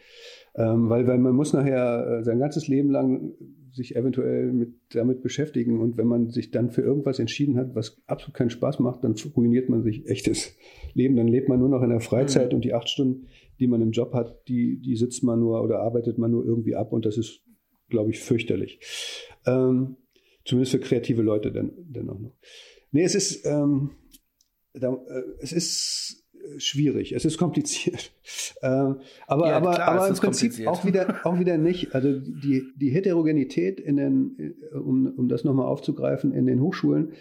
B: Ähm, weil, weil man muss nachher äh, sein ganzes Leben lang sich eventuell mit, damit beschäftigen. Und wenn man sich dann für irgendwas entschieden hat, was absolut keinen Spaß macht, dann ruiniert man sich echtes *laughs* Leben. Dann lebt man nur noch in der Freizeit mhm. und die acht Stunden, die man im Job hat, die, die sitzt man nur oder arbeitet man nur irgendwie ab und das ist, glaube ich, fürchterlich. Ähm, zumindest für kreative Leute dann, dennoch noch. Nee, es ist, ähm, da, äh, es ist schwierig, es ist kompliziert. *laughs* Ähm, aber
A: ja,
B: aber,
A: klar,
B: aber im Prinzip auch wieder, auch wieder nicht. Also die, die Heterogenität in den, um, um das nochmal aufzugreifen, in den Hochschulen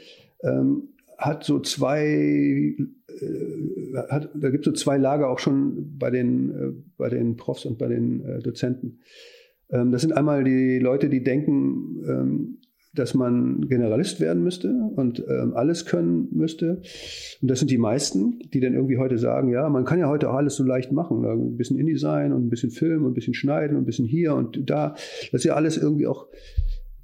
B: ähm, hat so zwei, äh, hat, da gibt es so zwei Lager auch schon bei den, äh, bei den Profs und bei den äh, Dozenten. Ähm, das sind einmal die Leute, die denken, ähm, dass man Generalist werden müsste und ähm, alles können müsste. Und das sind die meisten, die dann irgendwie heute sagen, ja, man kann ja heute auch alles so leicht machen. Ein bisschen InDesign und ein bisschen Film und ein bisschen Schneiden und ein bisschen hier und da. Das ist ja alles irgendwie auch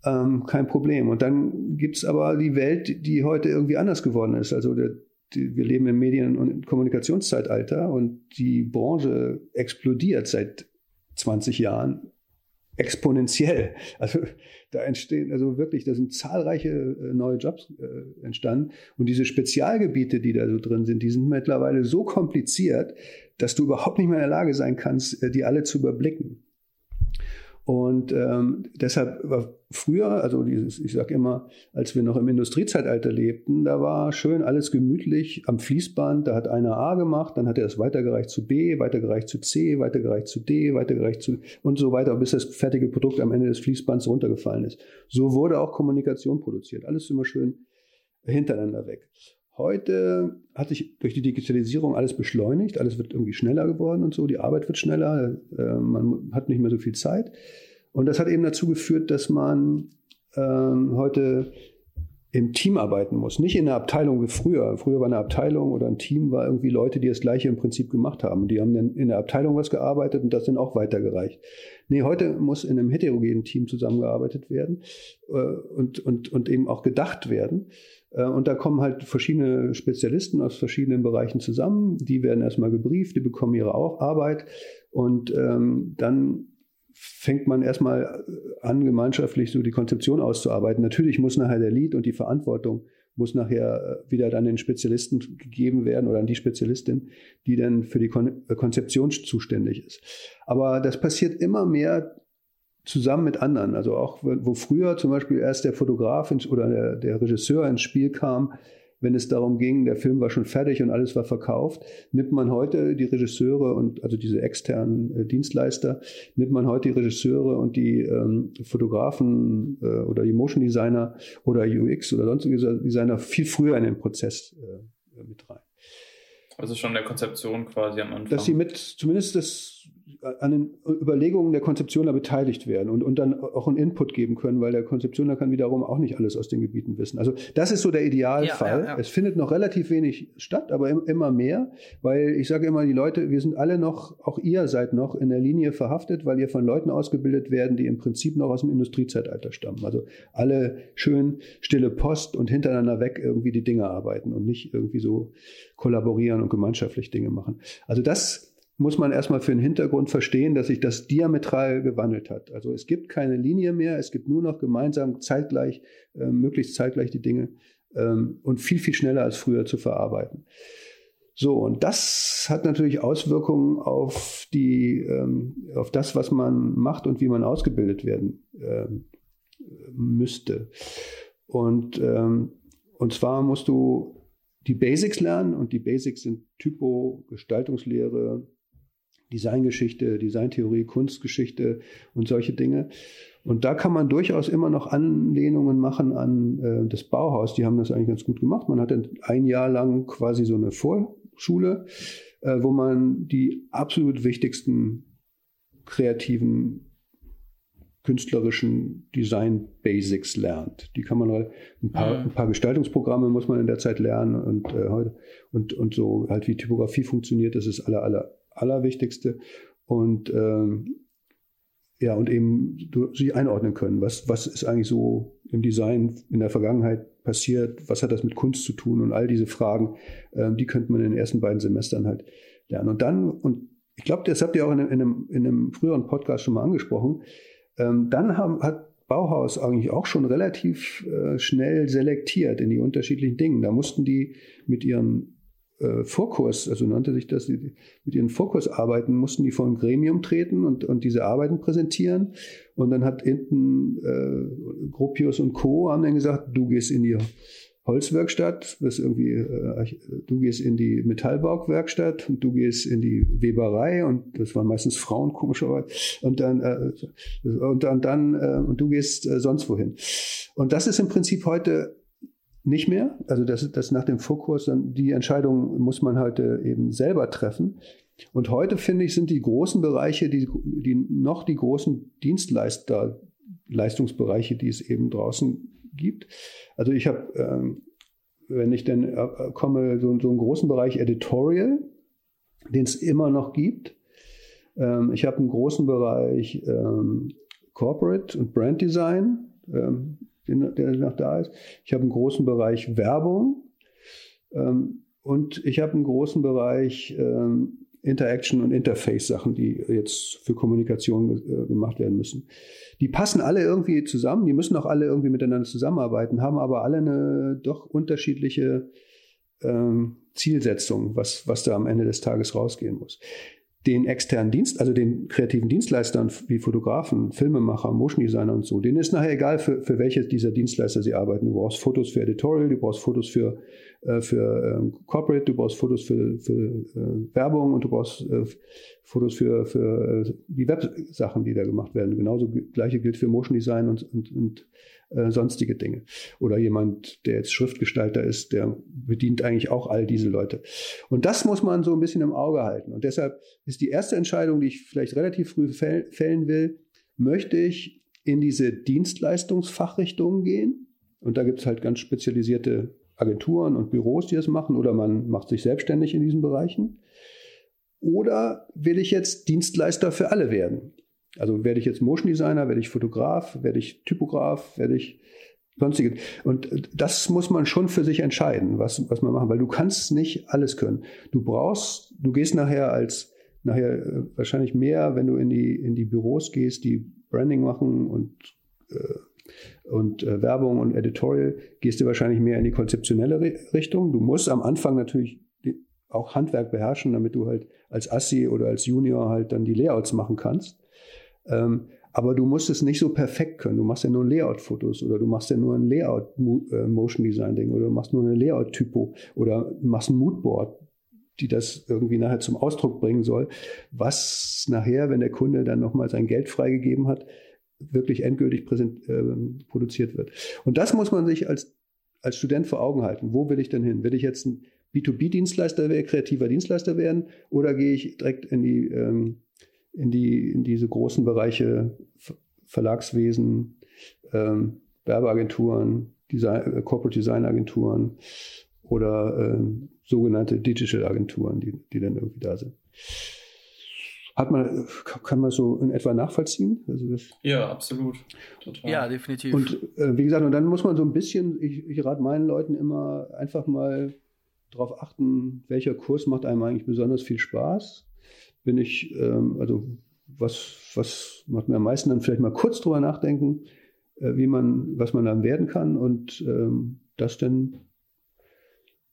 B: ähm, kein Problem. Und dann gibt's aber die Welt, die heute irgendwie anders geworden ist. Also der, die, wir leben im Medien- und Kommunikationszeitalter und die Branche explodiert seit 20 Jahren exponentiell. Also da entstehen, also wirklich, da sind zahlreiche äh, neue Jobs äh, entstanden. Und diese Spezialgebiete, die da so drin sind, die sind mittlerweile so kompliziert, dass du überhaupt nicht mehr in der Lage sein kannst, äh, die alle zu überblicken. Und ähm, deshalb war früher, also dieses, ich sage immer, als wir noch im Industriezeitalter lebten, da war schön alles gemütlich am Fließband. Da hat einer A gemacht, dann hat er es weitergereicht zu B, weitergereicht zu C, weitergereicht zu D, weitergereicht zu und so weiter, bis das fertige Produkt am Ende des Fließbands runtergefallen ist. So wurde auch Kommunikation produziert. Alles immer schön hintereinander weg. Heute hat sich durch die Digitalisierung alles beschleunigt, alles wird irgendwie schneller geworden und so, die Arbeit wird schneller, äh, man hat nicht mehr so viel Zeit. Und das hat eben dazu geführt, dass man ähm, heute im Team arbeiten muss. Nicht in einer Abteilung wie früher. Früher war eine Abteilung oder ein Team war irgendwie Leute, die das Gleiche im Prinzip gemacht haben. Die haben dann in der Abteilung was gearbeitet und das dann auch weitergereicht. Nee, heute muss in einem heterogenen Team zusammengearbeitet werden äh, und, und, und eben auch gedacht werden. Äh, und da kommen halt verschiedene Spezialisten aus verschiedenen Bereichen zusammen. Die werden erstmal gebrieft, die bekommen ihre Arbeit und ähm, dann fängt man erstmal an, gemeinschaftlich so die Konzeption auszuarbeiten. Natürlich muss nachher der Lead und die Verantwortung muss nachher äh, wieder dann den Spezialisten gegeben werden oder an die Spezialistin, die dann für die Kon Konzeption zuständig ist. Aber das passiert immer mehr zusammen mit anderen. Also auch, wo früher zum Beispiel erst der Fotograf oder der, der Regisseur ins Spiel kam, wenn es darum ging, der Film war schon fertig und alles war verkauft, nimmt man heute die Regisseure und also diese externen äh, Dienstleister, nimmt man heute die Regisseure und die ähm, Fotografen äh, oder die Motion Designer oder UX oder sonstige Designer viel früher in den Prozess äh, mit rein.
C: Also schon der Konzeption quasi am Anfang.
B: Dass sie mit zumindest das an den Überlegungen der Konzeptioner beteiligt werden und, und dann auch einen Input geben können, weil der Konzeptioner kann wiederum auch nicht alles aus den Gebieten wissen. Also das ist so der Idealfall. Ja, ja, ja. Es findet noch relativ wenig statt, aber immer mehr, weil ich sage immer, die Leute, wir sind alle noch, auch ihr seid noch in der Linie verhaftet, weil ihr von Leuten ausgebildet werden, die im Prinzip noch aus dem Industriezeitalter stammen. Also alle schön stille Post und hintereinander weg irgendwie die Dinge arbeiten und nicht irgendwie so kollaborieren und gemeinschaftlich Dinge machen. Also das muss man erstmal für den Hintergrund verstehen, dass sich das diametral gewandelt hat. Also es gibt keine Linie mehr, es gibt nur noch gemeinsam zeitgleich, äh, möglichst zeitgleich die Dinge ähm, und viel, viel schneller als früher zu verarbeiten. So, und das hat natürlich Auswirkungen auf die, ähm, auf das, was man macht und wie man ausgebildet werden ähm, müsste. Und, ähm, und zwar musst du die Basics lernen und die Basics sind Typo, Gestaltungslehre, Designgeschichte, Designtheorie, Kunstgeschichte und solche Dinge. Und da kann man durchaus immer noch Anlehnungen machen an äh, das Bauhaus. Die haben das eigentlich ganz gut gemacht. Man hatte ein Jahr lang quasi so eine Vorschule, äh, wo man die absolut wichtigsten kreativen künstlerischen Design Basics lernt. Die kann man halt, ein paar, mhm. ein paar Gestaltungsprogramme muss man in der Zeit lernen und äh, heute und, und so halt wie Typografie funktioniert, das ist aller, aller Allerwichtigste. Und ähm, ja, und eben sich einordnen können. Was, was ist eigentlich so im Design in der Vergangenheit passiert? Was hat das mit Kunst zu tun? Und all diese Fragen, ähm, die könnte man in den ersten beiden Semestern halt lernen. Und dann, und ich glaube, das habt ihr auch in einem, in einem, in einem früheren Podcast schon mal angesprochen, ähm, dann haben, hat Bauhaus eigentlich auch schon relativ äh, schnell selektiert in die unterschiedlichen Dinge. Da mussten die mit ihren äh, Vorkurs, also nannte sich das, mit ihren Vorkursarbeiten mussten die vor ein Gremium treten und, und diese Arbeiten präsentieren. Und dann hat hinten äh, Gropius und Co. haben dann gesagt, du gehst in die Holzwerkstatt, wirst irgendwie, äh, du gehst in die Metallbauwerkstatt und du gehst in die Weberei und das waren meistens Frauen komischerweise und dann äh, und, und dann äh, und du gehst äh, sonst wohin. Und das ist im Prinzip heute nicht mehr. Also das, das nach dem Vorkurs, dann die Entscheidung muss man halt, äh, eben selber treffen. Und heute finde ich, sind die großen Bereiche, die, die noch die großen Dienstleister, Leistungsbereiche, die es eben draußen gibt. Also ich habe, ähm, wenn ich dann äh, komme, so, so einen großen Bereich Editorial, den es immer noch gibt. Ähm, ich habe einen großen Bereich ähm, Corporate und Brand Design. Der noch da ist. Ich habe einen großen Bereich Werbung ähm, und ich habe einen großen Bereich ähm, Interaction und Interface-Sachen, die jetzt für Kommunikation äh, gemacht werden müssen. Die passen alle irgendwie zusammen, die müssen auch alle irgendwie miteinander zusammenarbeiten, haben aber alle eine doch unterschiedliche ähm, Zielsetzung, was, was da am Ende des Tages rausgehen muss den externen Dienst, also den kreativen Dienstleistern wie Fotografen, Filmemacher, Motion Designer und so, denen ist nachher egal, für, für welche dieser Dienstleister sie arbeiten. Du brauchst Fotos für Editorial, du brauchst Fotos für, äh, für ähm, Corporate, du brauchst Fotos für, für äh, Werbung und du brauchst äh, Fotos für, für äh, die Websachen, die da gemacht werden. Genauso gleiche gilt für Motion Design und, und, und äh, sonstige Dinge. Oder jemand, der jetzt Schriftgestalter ist, der bedient eigentlich auch all diese Leute. Und das muss man so ein bisschen im Auge halten. Und deshalb ist die erste Entscheidung, die ich vielleicht relativ früh fällen will, möchte ich in diese Dienstleistungsfachrichtungen gehen. Und da gibt es halt ganz spezialisierte Agenturen und Büros, die das machen, oder man macht sich selbstständig in diesen Bereichen. Oder will ich jetzt Dienstleister für alle werden? Also werde ich jetzt Motion Designer, werde ich Fotograf, werde ich Typograf, werde ich sonstige. Und das muss man schon für sich entscheiden, was, was man machen, weil du kannst nicht alles können. Du brauchst, du gehst nachher als, nachher äh, wahrscheinlich mehr, wenn du in die, in die Büros gehst, die Branding machen und, äh, und äh, Werbung und Editorial, gehst du wahrscheinlich mehr in die konzeptionelle Richtung. Du musst am Anfang natürlich auch Handwerk beherrschen, damit du halt als Assi oder als Junior halt dann die Layouts machen kannst. Ähm, aber du musst es nicht so perfekt können. Du machst ja nur Layout-Fotos oder du machst ja nur ein Layout-Motion-Design-Ding äh, oder du machst nur eine Layout-Typo oder machst ein Moodboard, die das irgendwie nachher zum Ausdruck bringen soll, was nachher, wenn der Kunde dann nochmal sein Geld freigegeben hat, wirklich endgültig präsent, äh, produziert wird. Und das muss man sich als, als Student vor Augen halten. Wo will ich denn hin? Will ich jetzt ein B2B-Dienstleister werden, kreativer Dienstleister werden oder gehe ich direkt in die ähm, in, die, in diese großen Bereiche Verlagswesen, ähm, Werbeagenturen, Design, äh, Corporate Design Agenturen oder ähm, sogenannte Digital Agenturen, die, die dann irgendwie da sind. Hat man, kann man so in etwa nachvollziehen?
C: Also das ja, absolut.
A: Total. Ja, definitiv.
B: Und äh, wie gesagt, und dann muss man so ein bisschen, ich, ich rate meinen Leuten immer einfach mal darauf achten, welcher Kurs macht einem eigentlich besonders viel Spaß bin ich, ähm, also was, was macht mir am meisten dann vielleicht mal kurz drüber nachdenken, äh, wie man, was man dann werden kann und ähm, das dann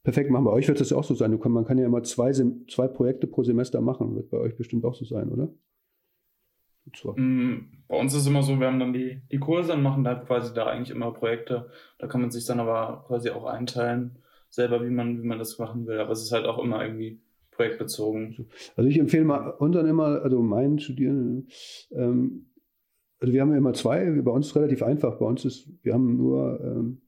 B: perfekt machen. Bei euch wird das auch so sein. Kann, man kann ja immer zwei, zwei Projekte pro Semester machen. Wird bei euch bestimmt auch so sein, oder?
C: Mm, bei uns ist es immer so, wir haben dann die, die Kurse und machen halt quasi da eigentlich immer Projekte. Da kann man sich dann aber quasi auch einteilen, selber, wie man, wie man das machen will. Aber es ist halt auch immer irgendwie projektbezogen.
B: Also ich empfehle mal unseren immer, also meinen Studierenden, ähm, also wir haben ja immer zwei, bei uns ist es relativ einfach. Bei uns ist, wir haben nur ähm,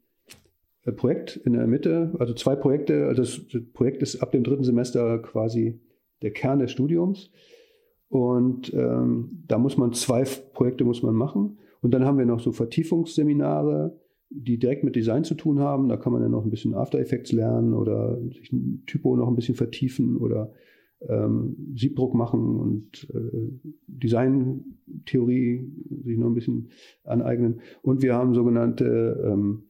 B: Projekt in der Mitte, also zwei Projekte. Also das, Projekt ist ab dem dritten Semester quasi der Kern des Studiums. Und ähm, da muss man zwei Projekte muss man machen. Und dann haben wir noch so Vertiefungsseminare, die direkt mit Design zu tun haben. Da kann man ja noch ein bisschen After Effects lernen oder sich ein Typo noch ein bisschen vertiefen oder ähm, Siebdruck machen und äh, Designtheorie sich noch ein bisschen aneignen. Und wir haben sogenannte ähm,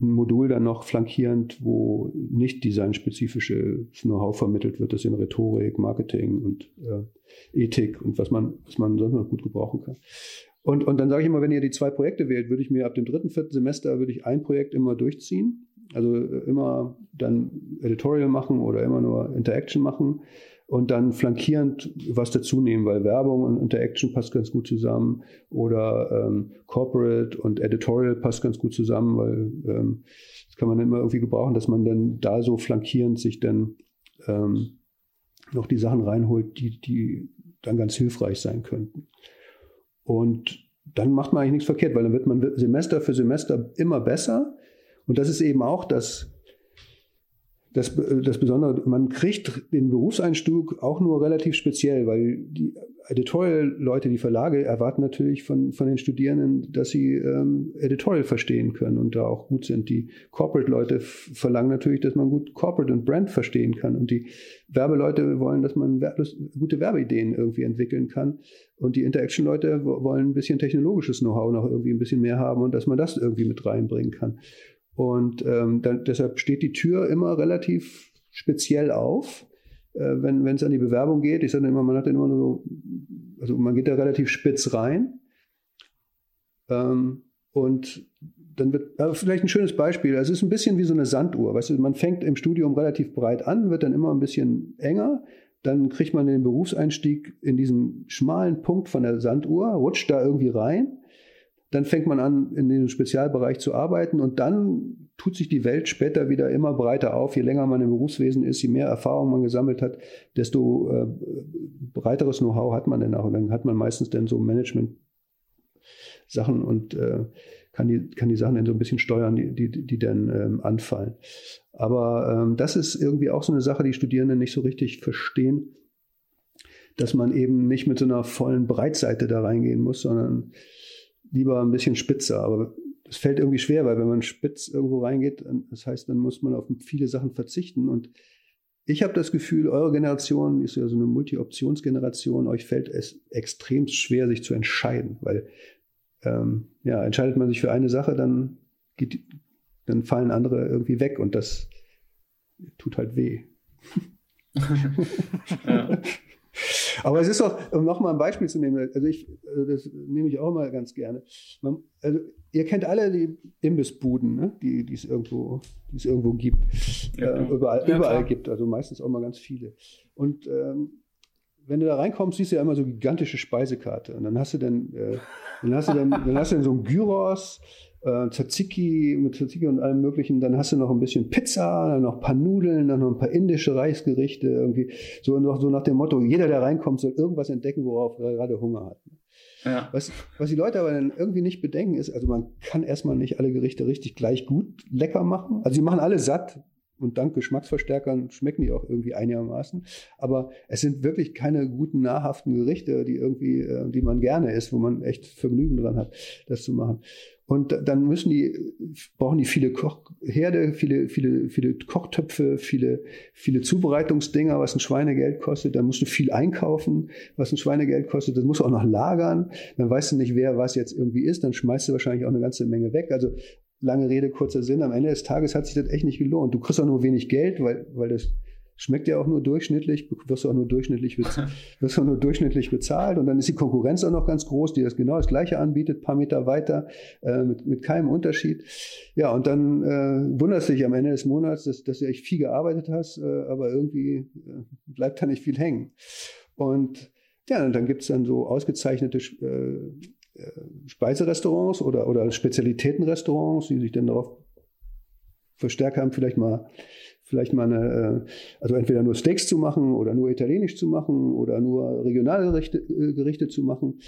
B: ein Modul dann noch flankierend, wo nicht designspezifisches Know-how vermittelt wird, das in Rhetorik, Marketing und äh, Ethik und was man, was man sonst noch gut gebrauchen kann. Und, und dann sage ich immer, wenn ihr die zwei Projekte wählt, würde ich mir ab dem dritten, vierten Semester würde ich ein Projekt immer durchziehen. Also äh, immer dann Editorial machen oder immer nur Interaction machen und dann flankierend was dazu nehmen, weil Werbung und Interaction passt ganz gut zusammen oder ähm, Corporate und Editorial passt ganz gut zusammen, weil ähm, das kann man immer irgendwie gebrauchen, dass man dann da so flankierend sich dann ähm, noch die Sachen reinholt, die, die dann ganz hilfreich sein könnten. Und dann macht man eigentlich nichts verkehrt, weil dann wird man Semester für Semester immer besser. Und das ist eben auch das, das, das Besondere, man kriegt den Berufseinstieg auch nur relativ speziell, weil die Editorial-Leute, die Verlage erwarten natürlich von, von den Studierenden, dass sie ähm, Editorial verstehen können und da auch gut sind. Die Corporate-Leute verlangen natürlich, dass man gut Corporate und Brand verstehen kann. Und die Werbeleute wollen, dass man gute Werbeideen irgendwie entwickeln kann. Und die Interaction-Leute wollen ein bisschen technologisches Know-how noch irgendwie ein bisschen mehr haben und dass man das irgendwie mit reinbringen kann. Und ähm, dann, deshalb steht die Tür immer relativ speziell auf, äh, wenn es an die Bewerbung geht. Ich sage immer, man hat immer nur so, also man geht da relativ spitz rein. Ähm, und dann wird, also vielleicht ein schönes Beispiel, es ist ein bisschen wie so eine Sanduhr. Weißt du, man fängt im Studium relativ breit an, wird dann immer ein bisschen enger. Dann kriegt man den Berufseinstieg in diesem schmalen Punkt von der Sanduhr, rutscht da irgendwie rein dann fängt man an, in dem Spezialbereich zu arbeiten und dann tut sich die Welt später wieder immer breiter auf. Je länger man im Berufswesen ist, je mehr Erfahrung man gesammelt hat, desto äh, breiteres Know-how hat man dann auch. Und dann hat man meistens dann so Management-Sachen und äh, kann, die, kann die Sachen dann so ein bisschen steuern, die, die, die dann ähm, anfallen. Aber ähm, das ist irgendwie auch so eine Sache, die Studierenden nicht so richtig verstehen, dass man eben nicht mit so einer vollen Breitseite da reingehen muss, sondern lieber ein bisschen spitzer. Aber es fällt irgendwie schwer, weil wenn man spitz irgendwo reingeht, das heißt, dann muss man auf viele Sachen verzichten. Und ich habe das Gefühl, eure Generation ist ja so eine Multi-Options-Generation, euch fällt es extrem schwer, sich zu entscheiden, weil ähm, ja, entscheidet man sich für eine Sache, dann, geht, dann fallen andere irgendwie weg und das tut halt weh. *laughs* ja. Aber es ist doch, um nochmal ein Beispiel zu nehmen, also ich, also das nehme ich auch mal ganz gerne. Man, also ihr kennt alle die Imbissbuden, ne? die, die es irgendwo, die es irgendwo gibt, ja, äh, überall, ja, überall gibt, also meistens auch mal ganz viele. Und ähm, wenn du da reinkommst, siehst du ja immer so gigantische Speisekarte. Und dann hast du dann, äh, dann hast du dann, dann hast du dann so ein Gyros, äh, Tzatziki mit Tzatziki und allem möglichen. Dann hast du noch ein bisschen Pizza, dann noch ein paar Nudeln, dann noch ein paar indische Reisgerichte irgendwie. So, noch, so nach dem Motto, jeder, der reinkommt, soll irgendwas entdecken, worauf er gerade Hunger hat. Ja. Was, was die Leute aber dann irgendwie nicht bedenken ist, also man kann erstmal nicht alle Gerichte richtig gleich gut lecker machen. Also sie machen alle satt, und dank Geschmacksverstärkern schmecken die auch irgendwie einigermaßen. Aber es sind wirklich keine guten, nahrhaften Gerichte, die irgendwie, äh, die man gerne isst, wo man echt Vergnügen dran hat, das zu machen. Und dann müssen die, brauchen die viele Kochherde, viele, viele, viele Kochtöpfe, viele, viele Zubereitungsdinger, was ein Schweinegeld kostet. Dann musst du viel einkaufen, was ein Schweinegeld kostet. Das musst du auch noch lagern. Dann weißt du nicht, wer was jetzt irgendwie ist. Dann schmeißt du wahrscheinlich auch eine ganze Menge weg. Also lange Rede, kurzer Sinn. Am Ende des Tages hat sich das echt nicht gelohnt. Du kriegst auch nur wenig Geld, weil, weil das schmeckt ja auch nur durchschnittlich, wirst du auch nur durchschnittlich, *laughs* wirst auch nur durchschnittlich bezahlt und dann ist die Konkurrenz auch noch ganz groß, die das genau das Gleiche anbietet, paar Meter weiter, äh, mit, mit keinem Unterschied. Ja, und dann äh, wunderst du dich am Ende des Monats, dass, dass du echt viel gearbeitet hast, äh, aber irgendwie äh, bleibt da nicht viel hängen. Und ja, und dann gibt's dann so ausgezeichnete äh, Speiserestaurants oder, oder Spezialitätenrestaurants, die sich dann darauf verstärkt haben, vielleicht mal vielleicht mal eine, äh, also entweder nur Steaks zu machen oder nur italienisch zu machen oder nur regionale Gerichte, äh, Gerichte zu machen.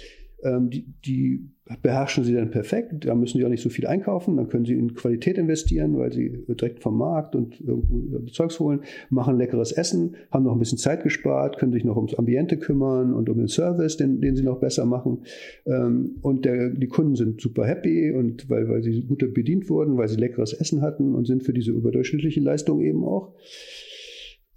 B: Ähm, die, die beherrschen sie dann perfekt. Da müssen sie auch nicht so viel einkaufen. Dann können sie in Qualität investieren, weil sie direkt vom Markt und irgendwo Zeugs holen, machen leckeres Essen, haben noch ein bisschen Zeit gespart, können sich noch ums Ambiente kümmern und um den Service, den, den sie noch besser machen. Ähm, und der, die Kunden sind super happy und weil, weil sie gut bedient wurden, weil sie leckeres Essen hatten und sind für diese überdurchschnittliche Leistung eben auch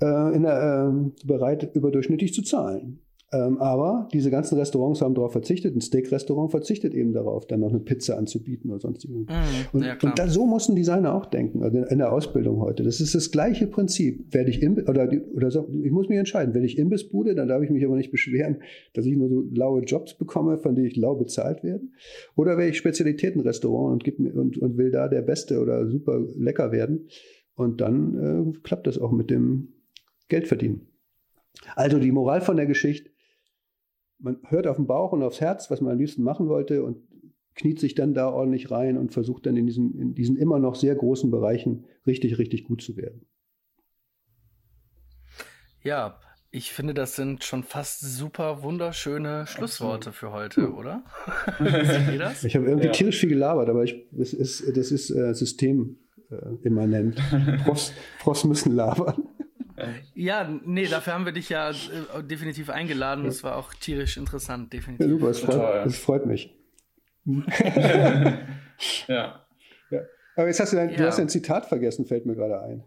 B: äh, der, äh, bereit, überdurchschnittlich zu zahlen. Ähm, aber diese ganzen Restaurants haben darauf verzichtet. Ein Steak-Restaurant verzichtet eben darauf, dann noch eine Pizza anzubieten oder sonst irgendwas. Mm, und, ja, und da, so muss ein Designer auch denken, also in der Ausbildung heute. Das ist das gleiche Prinzip. Werde ich Imbiss, oder, oder so, ich muss mich entscheiden. Werde ich Imbissbude, dann darf ich mich aber nicht beschweren, dass ich nur so laue Jobs bekomme, von denen ich lau bezahlt werde. Oder werde ich Spezialitätenrestaurant und, gib mir, und, und will da der Beste oder super lecker werden. Und dann äh, klappt das auch mit dem Geld verdienen. Also die Moral von der Geschichte, man hört auf den Bauch und aufs Herz, was man am liebsten machen wollte und kniet sich dann da ordentlich rein und versucht dann in diesen, in diesen immer noch sehr großen Bereichen richtig, richtig gut zu werden.
A: Ja, ich finde, das sind schon fast super wunderschöne Schlussworte für heute, ja. oder? *laughs*
B: das? Ich habe irgendwie ja. tierisch viel gelabert, aber ich, das ist, das ist äh, systemimmanent. Äh, *laughs* Profs, Profs müssen labern.
A: Ja, nee, dafür haben wir dich ja äh, definitiv eingeladen. Das war auch tierisch interessant, definitiv.
B: Ja, super, es freut, es freut mich. *laughs*
C: ja.
B: ja. Aber jetzt hast du dein, ja. du hast ein Zitat vergessen, fällt mir gerade ein.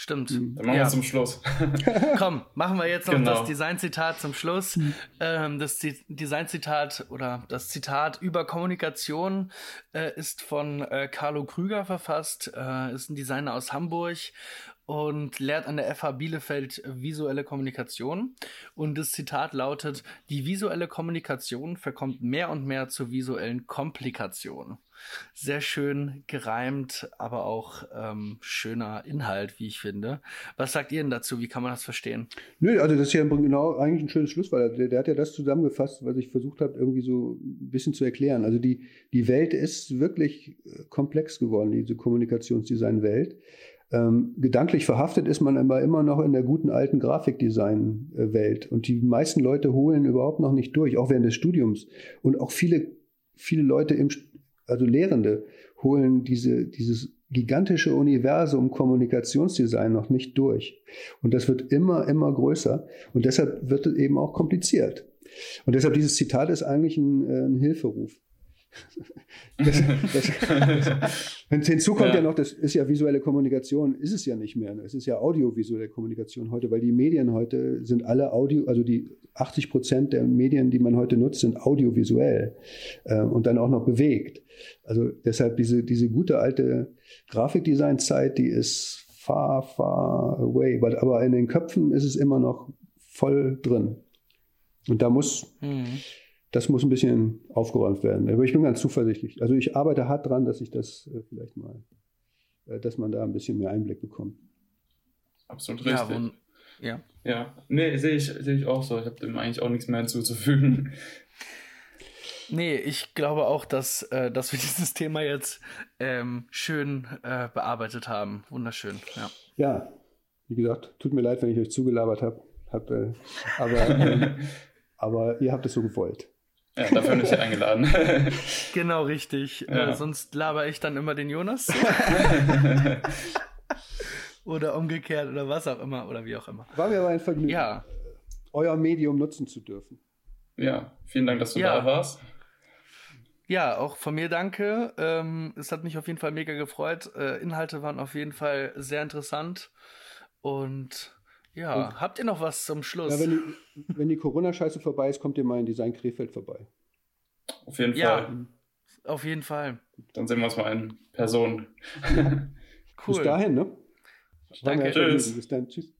A: Stimmt.
C: Mhm. Dann machen ja. wir zum Schluss. *laughs*
A: Komm, machen wir jetzt noch genau. das Designzitat zum Schluss. Mhm. Ähm, das Designzitat oder das Zitat über Kommunikation äh, ist von äh, Carlo Krüger verfasst, äh, ist ein Designer aus Hamburg und lehrt an der FH Bielefeld visuelle Kommunikation. Und das Zitat lautet, die visuelle Kommunikation verkommt mehr und mehr zur visuellen Komplikation. Sehr schön gereimt, aber auch ähm, schöner Inhalt, wie ich finde. Was sagt ihr denn dazu? Wie kann man das verstehen?
B: Nö, also das ist ja genau eigentlich ein schönes Schlusswort. Der, der hat ja das zusammengefasst, was ich versucht habe, irgendwie so ein bisschen zu erklären. Also die, die Welt ist wirklich äh, komplex geworden, diese Kommunikationsdesign-Welt. Ähm, gedanklich verhaftet ist man aber immer noch in der guten alten Grafikdesign-Welt. Und die meisten Leute holen überhaupt noch nicht durch, auch während des Studiums. Und auch viele, viele Leute, im, also Lehrende, holen diese, dieses gigantische Universum Kommunikationsdesign noch nicht durch. Und das wird immer, immer größer. Und deshalb wird es eben auch kompliziert. Und deshalb dieses Zitat ist eigentlich ein, äh, ein Hilferuf. Das, das, *laughs* wenn hinzu kommt ja. ja. noch, das ist ja visuelle Kommunikation, ist es ja nicht mehr. Es ist ja audiovisuelle Kommunikation heute, weil die Medien heute sind alle Audio, also die 80 Prozent der Medien, die man heute nutzt, sind audiovisuell äh, und dann auch noch bewegt. Also deshalb diese, diese gute alte Grafikdesign-Zeit, die ist far, far away. Aber in den Köpfen ist es immer noch voll drin. Und da muss, mhm das muss ein bisschen aufgeräumt werden. Aber ich bin ganz zuversichtlich. Also ich arbeite hart dran, dass ich das äh, vielleicht mal, äh, dass man da ein bisschen mehr Einblick bekommt.
C: Absolut richtig. Ja, ja. ja. nee, sehe ich, sehe ich auch so. Ich habe dem eigentlich auch nichts mehr hinzuzufügen.
A: Nee, ich glaube auch, dass, äh, dass wir *laughs* dieses Thema jetzt ähm, schön äh, bearbeitet haben. Wunderschön, ja.
B: Ja, wie gesagt, tut mir leid, wenn ich euch zugelabert habe. Hab, äh, aber, ähm, *laughs* aber ihr habt es so gewollt.
C: Ja, dafür nicht eingeladen. *laughs*
A: genau, richtig. Äh, ja. Äh, sonst laber ich dann immer den Jonas. *laughs* oder umgekehrt oder was auch immer oder wie auch immer.
B: War mir aber ein Vergnügen, ja. euer Medium nutzen zu dürfen.
C: Ja, vielen Dank, dass du ja. da warst.
A: Ja, auch von mir danke. Ähm, es hat mich auf jeden Fall mega gefreut. Äh, Inhalte waren auf jeden Fall sehr interessant. Und ja, und, habt ihr noch was zum Schluss?
B: Ja, wenn die, wenn die Corona-Scheiße vorbei ist, kommt ihr mal in Design Krefeld vorbei.
C: Auf jeden ja, Fall.
A: Auf jeden Fall.
C: Dann sehen wir uns mal in Person.
B: cool. Bis dahin, ne?
A: Danke.
B: Tschüss. Bis dann. Tschüss.